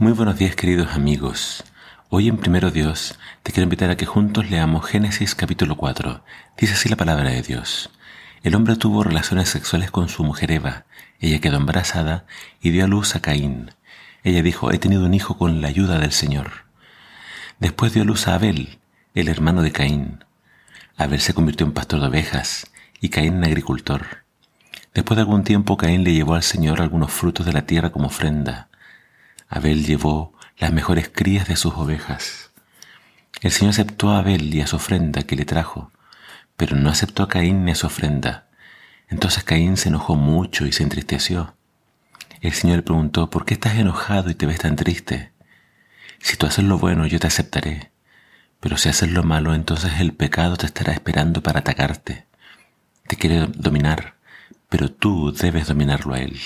Muy buenos días queridos amigos. Hoy en Primero Dios te quiero invitar a que juntos leamos Génesis capítulo 4. Dice así la palabra de Dios. El hombre tuvo relaciones sexuales con su mujer Eva. Ella quedó embarazada y dio a luz a Caín. Ella dijo, he tenido un hijo con la ayuda del Señor. Después dio a luz a Abel, el hermano de Caín. Abel se convirtió en pastor de ovejas y Caín en agricultor. Después de algún tiempo Caín le llevó al Señor algunos frutos de la tierra como ofrenda. Abel llevó las mejores crías de sus ovejas. El Señor aceptó a Abel y a su ofrenda que le trajo, pero no aceptó a Caín ni a su ofrenda. Entonces Caín se enojó mucho y se entristeció. El Señor le preguntó, ¿por qué estás enojado y te ves tan triste? Si tú haces lo bueno, yo te aceptaré, pero si haces lo malo, entonces el pecado te estará esperando para atacarte. Te quiere dominar, pero tú debes dominarlo a él.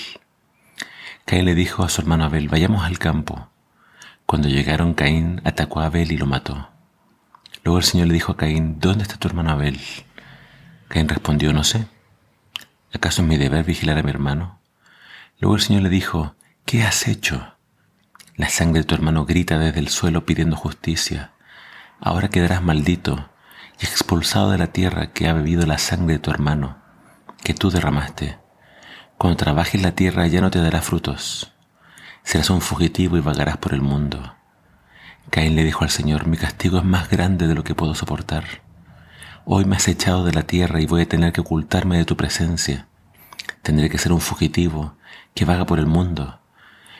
Caín le dijo a su hermano Abel, vayamos al campo. Cuando llegaron, Caín atacó a Abel y lo mató. Luego el Señor le dijo a Caín, ¿dónde está tu hermano Abel? Caín respondió, no sé. ¿Acaso es mi deber vigilar a mi hermano? Luego el Señor le dijo, ¿qué has hecho? La sangre de tu hermano grita desde el suelo pidiendo justicia. Ahora quedarás maldito y expulsado de la tierra que ha bebido la sangre de tu hermano, que tú derramaste. Cuando trabajes la tierra ya no te dará frutos. Serás un fugitivo y vagarás por el mundo. Caín le dijo al Señor, mi castigo es más grande de lo que puedo soportar. Hoy me has echado de la tierra y voy a tener que ocultarme de tu presencia. Tendré que ser un fugitivo que vaga por el mundo,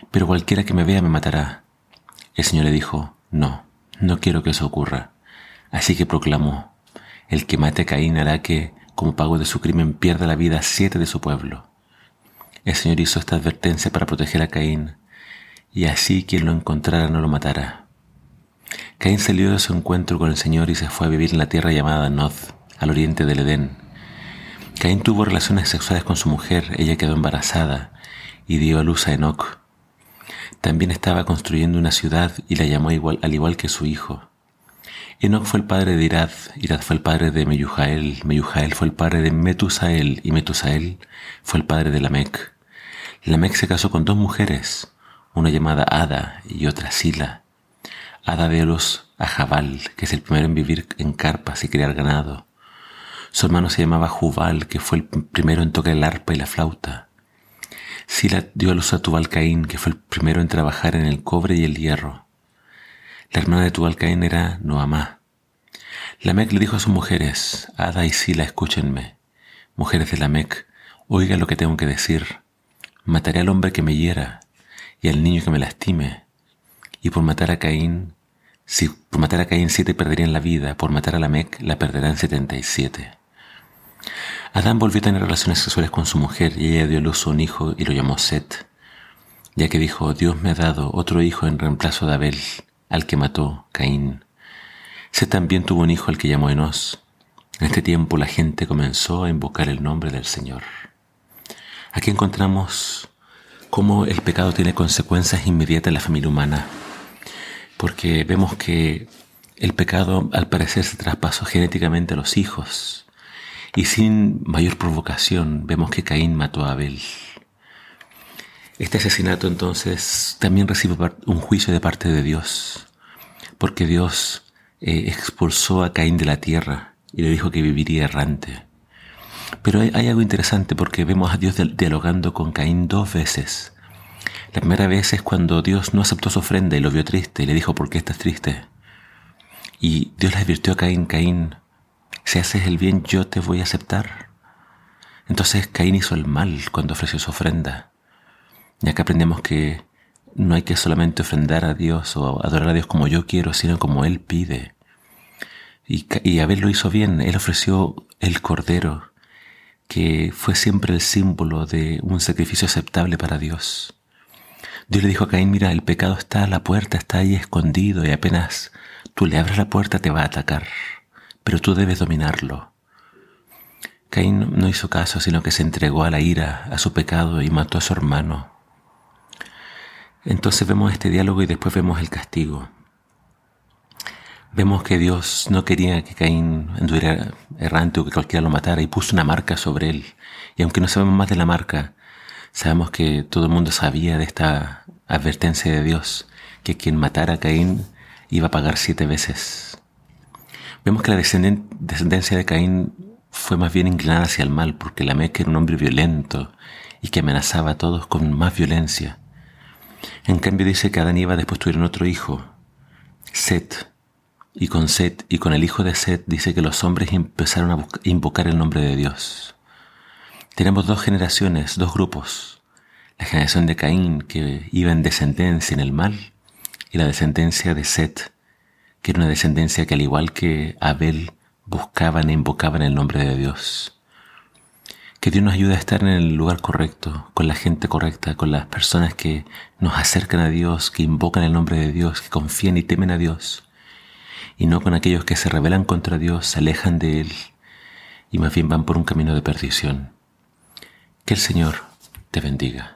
pero cualquiera que me vea me matará. El Señor le dijo, no, no quiero que eso ocurra. Así que proclamó, el que mate a Caín hará que, como pago de su crimen, pierda la vida siete de su pueblo. El Señor hizo esta advertencia para proteger a Caín, y así quien lo encontrara no lo matara. Caín salió de su encuentro con el Señor y se fue a vivir en la tierra llamada Nod, al oriente del Edén. Caín tuvo relaciones sexuales con su mujer, ella quedó embarazada y dio a luz a Enoch. También estaba construyendo una ciudad y la llamó al igual que su hijo. Enoch fue el padre de Irad, Irad fue el padre de Meyujael, Meyujael fue el padre de Metusael y Metusael fue el padre de Lamec. Lamec se casó con dos mujeres, una llamada Ada y otra Sila. Ada de los a Jabal, que es el primero en vivir en carpas y criar ganado. Su hermano se llamaba Jubal, que fue el primero en tocar el arpa y la flauta. Sila dio a luz a Tubal Caín, que fue el primero en trabajar en el cobre y el hierro. La hermana de Tubal Caín era Noamá. Lamec le dijo a sus mujeres, Ada y Sila, escúchenme. Mujeres de Lamec, oiga lo que tengo que decir. Mataré al hombre que me hiera y al niño que me lastime. Y por matar a Caín, si por matar a Caín siete perderían la vida, por matar a Lamec la perderán setenta y siete. Adán volvió a tener relaciones sexuales con su mujer y ella dio luz a un hijo y lo llamó Set, ya que dijo, Dios me ha dado otro hijo en reemplazo de Abel, al que mató Caín. Set también tuvo un hijo al que llamó Enos. En este tiempo la gente comenzó a invocar el nombre del Señor. Aquí encontramos cómo el pecado tiene consecuencias inmediatas en la familia humana, porque vemos que el pecado al parecer se traspasó genéticamente a los hijos y sin mayor provocación vemos que Caín mató a Abel. Este asesinato entonces también recibe un juicio de parte de Dios, porque Dios eh, expulsó a Caín de la tierra y le dijo que viviría errante. Pero hay, algo interesante porque vemos a Dios dialogando con Caín dos veces. La primera vez es cuando Dios no aceptó su ofrenda y lo vio triste y le dijo, ¿por qué estás triste? Y Dios le advirtió a Caín, Caín, si haces el bien yo te voy a aceptar. Entonces Caín hizo el mal cuando ofreció su ofrenda. Ya que aprendemos que no hay que solamente ofrendar a Dios o adorar a Dios como yo quiero, sino como Él pide. Y, y Abel lo hizo bien, Él ofreció el cordero que fue siempre el símbolo de un sacrificio aceptable para Dios. Dios le dijo a Caín, mira, el pecado está a la puerta, está ahí escondido y apenas tú le abres la puerta te va a atacar, pero tú debes dominarlo. Caín no hizo caso, sino que se entregó a la ira, a su pecado y mató a su hermano. Entonces vemos este diálogo y después vemos el castigo. Vemos que Dios no quería que Caín anduviera errante o que cualquiera lo matara y puso una marca sobre él. Y aunque no sabemos más de la marca, sabemos que todo el mundo sabía de esta advertencia de Dios, que quien matara a Caín iba a pagar siete veces. Vemos que la descendencia de Caín fue más bien inclinada hacia el mal, porque Lamec era un hombre violento y que amenazaba a todos con más violencia. En cambio dice que Adán y Eva después tuvieron otro hijo, Set, y con Set y con el hijo de Set dice que los hombres empezaron a invocar el nombre de Dios. Tenemos dos generaciones, dos grupos. La generación de Caín que iba en descendencia en el mal y la descendencia de Set, que era una descendencia que al igual que Abel buscaban e invocaban el nombre de Dios. Que Dios nos ayude a estar en el lugar correcto, con la gente correcta, con las personas que nos acercan a Dios, que invocan el nombre de Dios, que confían y temen a Dios, y no con aquellos que se rebelan contra Dios, se alejan de Él y más bien van por un camino de perdición. Que el Señor te bendiga.